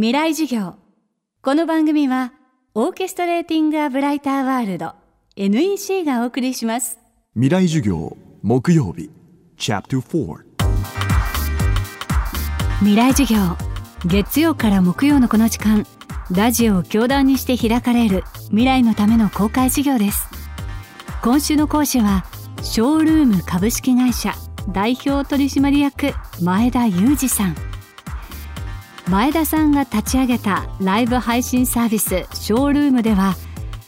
未来授業。この番組はオーケストレーティング・ア・ブライター・ワールド NEC がお送りします。未来授業木曜日チャプター4未来授業月曜から木曜のこの時間ラジオを教壇にして開かれる未来のための公開授業です。今週の講師はショールーム株式会社代表取締役前田裕二さん前田さんが立ち上げたライブ配信サービスショールームでは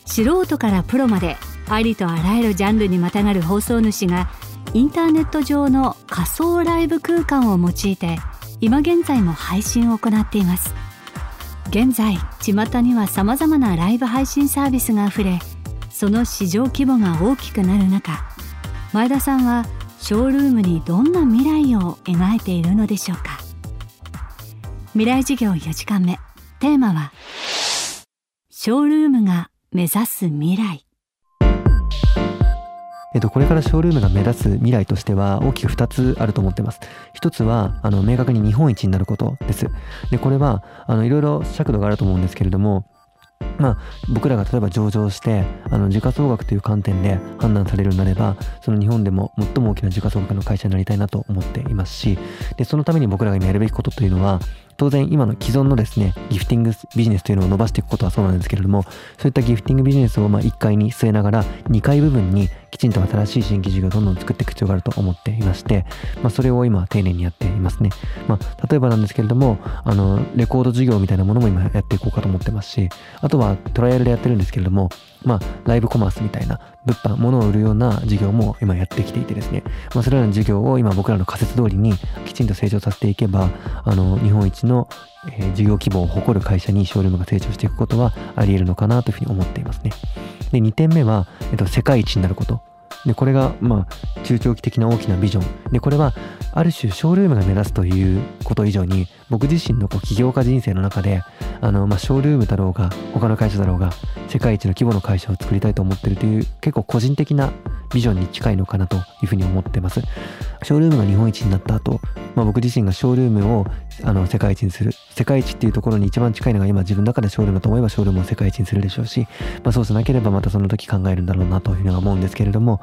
素人からプロまでありとあらゆるジャンルにまたがる放送主がインターネット上の仮想ライブ空間を用いて今現在も配信を行っています。現在巷にはさまざまなライブ配信サービスがあふれその市場規模が大きくなる中前田さんはショールームにどんな未来を描いているのでしょうか？未来授業4時間目テーマはショールームが目指す未来えっと、これからショールームが目立つ未来としては大きく2つあると思ってます。1つは、あの、明確に日本一になることです。で、これは、あの、いろいろ尺度があると思うんですけれども、まあ、僕らが例えば上場してあの時価総額という観点で判断されるなればその日本でも最も大きな時価総額の会社になりたいなと思っていますしでそのために僕らが今やるべきことというのは当然今の既存のですね、ギフティングビジネスというのを伸ばしていくことはそうなんですけれども、そういったギフティングビジネスをま1階に据えながら、2階部分にきちんと新しい新規事業をどんどん作っていく必要があると思っていまして、まあ、それを今丁寧にやっていますね。まあ、例えばなんですけれども、あの、レコード事業みたいなものも今やっていこうかと思ってますし、あとはトライアルでやってるんですけれども、まあ、ライブコマースみたいな物販、物を売るような事業も今やってきていてですね、まあ、それらの事業を今僕らの仮説通りにきちんと成長させていけば、あの、日本一の、えー、事業規模を誇る会社にショールームが成長していくことはあり得るのかなというふうに思っていますね。で、2点目は、えっと、世界一になること。で、これが、まあ、中長期的な大きなビジョン。で、これは、ある種、ショールームが目指すということ以上に、僕自身のこう起業家人生の中で、あの、まあ、ショールームだろうが、他の会社だろうが、世界一の規模の会社を作りたいと思ってるという、結構個人的なビジョンに近いのかなというふうに思ってます。ショールームが日本一になった後、まあ、僕自身がショールームをあの世界一にする。世界一っていうところに一番近いのが今自分の中でショールームだと思えばショールームを世界一にするでしょうし、まあ、そうじゃなければまたその時考えるんだろうなというふうに思うんですけれども、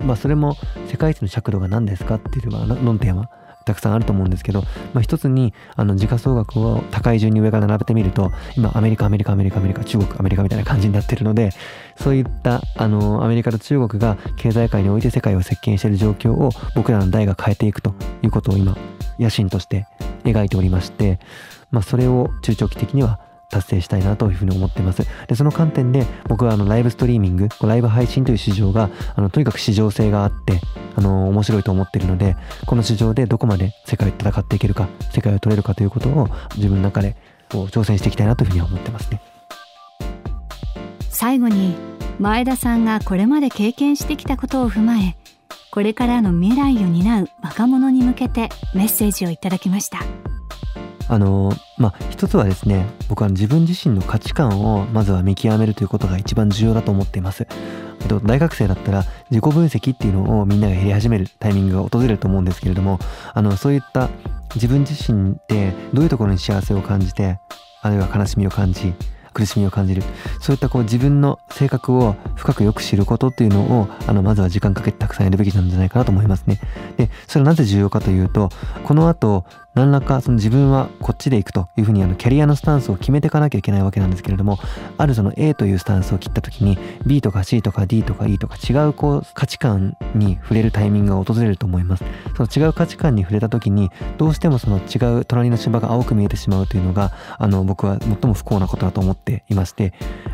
まあ、それも世界一の尺度が何ですかっていうのは論点はたくさんあると思うんですけど、まあ、一つにあの時価総額を高い順に上から並べてみると今アメリカアメリカアメリカアメリカ中国アメリカみたいな感じになってるのでそういったあのアメリカと中国が経済界において世界を席巻している状況を僕らの代が変えていくということを今野心として描いておりまして、まあ、それを中長期的には達成したいなというふうに思ってます。で、その観点で僕はあのライブストリーミング、ライブ配信という市場が、あの、とにかく市場性があって、あの、面白いと思ってるので、この市場でどこまで世界と戦っていけるか、世界を取れるかということを自分の中でこう挑戦していきたいなというふうには思ってますね。最後に、前田さんがこれまで経験してきたことを踏まえ、これからの未来を担う若者に向けてメッセージをいただきました。あのまあ一つはですね僕は自分自身の価値観をまずは見極めるということが一番重要だと思っています。大学生だったら自己分析っていうのをみんながやり始めるタイミングが訪れると思うんですけれどもあのそういった自分自身でどういうところに幸せを感じてあるいは悲しみを感じ苦しみを感じるそういったこう自分の性格を深くよく知ることっていうのをあのまずは時間かけてたくさんやるべきなんじゃないかなと思いますねでそれはなぜ重要かというとこの後何らかその自分はこっちで行くというふうにあのキャリアのスタンスを決めていかなきゃいけないわけなんですけれどもあるその A というスタンスを切った時に B とか C とか D とか E とか違うこう価値観に触れるタイミングが訪れると思います。その違う価値観に触れた時にどうしてもその違う隣の芝が青く見えてしまうというのがあの僕は最も不幸なことだと思っていまして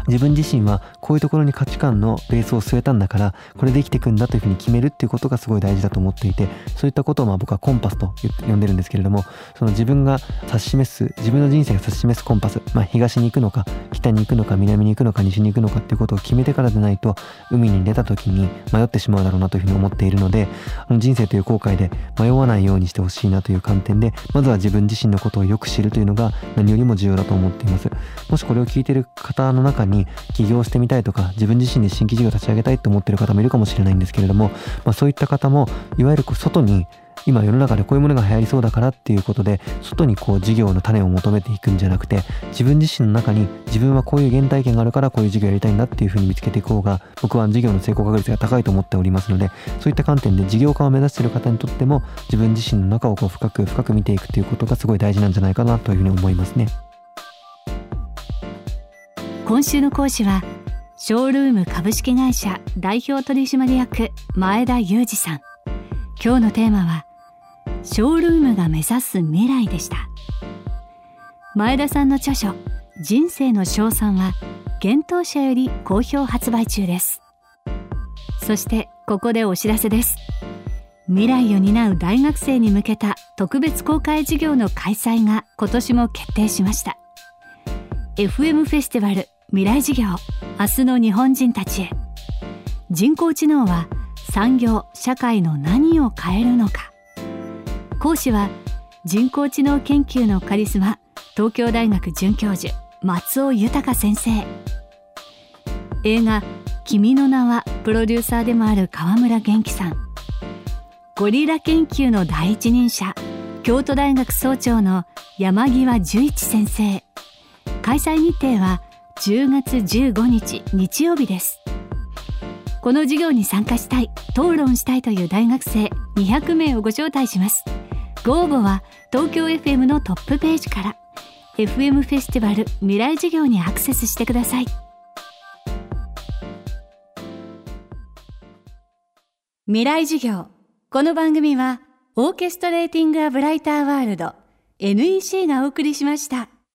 自分自身はこういうところに価値観のベースを据えたんだからこれで生きていくんだというふうに決めるっていうことがすごい大事だと思っていてそういったことをまあ僕はコンパスと呼んでるんですけれどもその自分が指し示す自分の人生が指し示すコンパス、まあ、東に行くのか北に行くのか南に行くのか西に行くのかっていうことを決めてからでないと海に出た時に迷ってしまうだろうなというふうに思っているので人生という後悔で迷わないようにしてほしいなという観点でまずは自分自身のことをよく知るというのが何よりも重要だと思っています。もしこれを聞いてる方の中に起業してみたいとか自分自身で新規事業を立ち上げたいと思ってる方もいるかもしれないんですけれども、まあ、そういった方もいわゆる外に今世の中でこういうものが流行りそうだからっていうことで外にこう事業の種を求めていくんじゃなくて自分自身の中に自分はこういう原体験があるからこういう事業やりたいんだっていうふうに見つけていく方が僕は事業の成功確率が高いと思っておりますのでそういった観点で事業家を目指している方にとっても自分自身の中をこう深く深く見ていくということがすごい大事なんじゃないかなというふうに思いますね。今週の講師はショールーム株式会社代表取締役前田裕二さん。今日のテーマはショールームが目指す未来でした。前田さんの著書人生の賞賛は幻冬社より好評発売中です。そしてここでお知らせです。未来を担う大学生に向けた特別公開授業の開催が今年も決定しました。FM フェスティバル未来事業明日の日本人たちへ。人工知能は産業社会の何を変えるのか。講師は人工知能研究のカリスマ東京大学准教授松尾豊先生。映画「君の名は」プロデューサーでもある川村元気さん。ゴリラ研究の第一人者京都大学総長の山際十一先生。開催日程は10月15日日曜日です。この授業に参加したい討論したいという大学生200名をご招待します。ご応募は東京 FM のトップページから FM フェスティバル未来事業にアクセスしてください未来事業この番組はオーケストレーティング・ア・ブライター・ワールド NEC がお送りしました。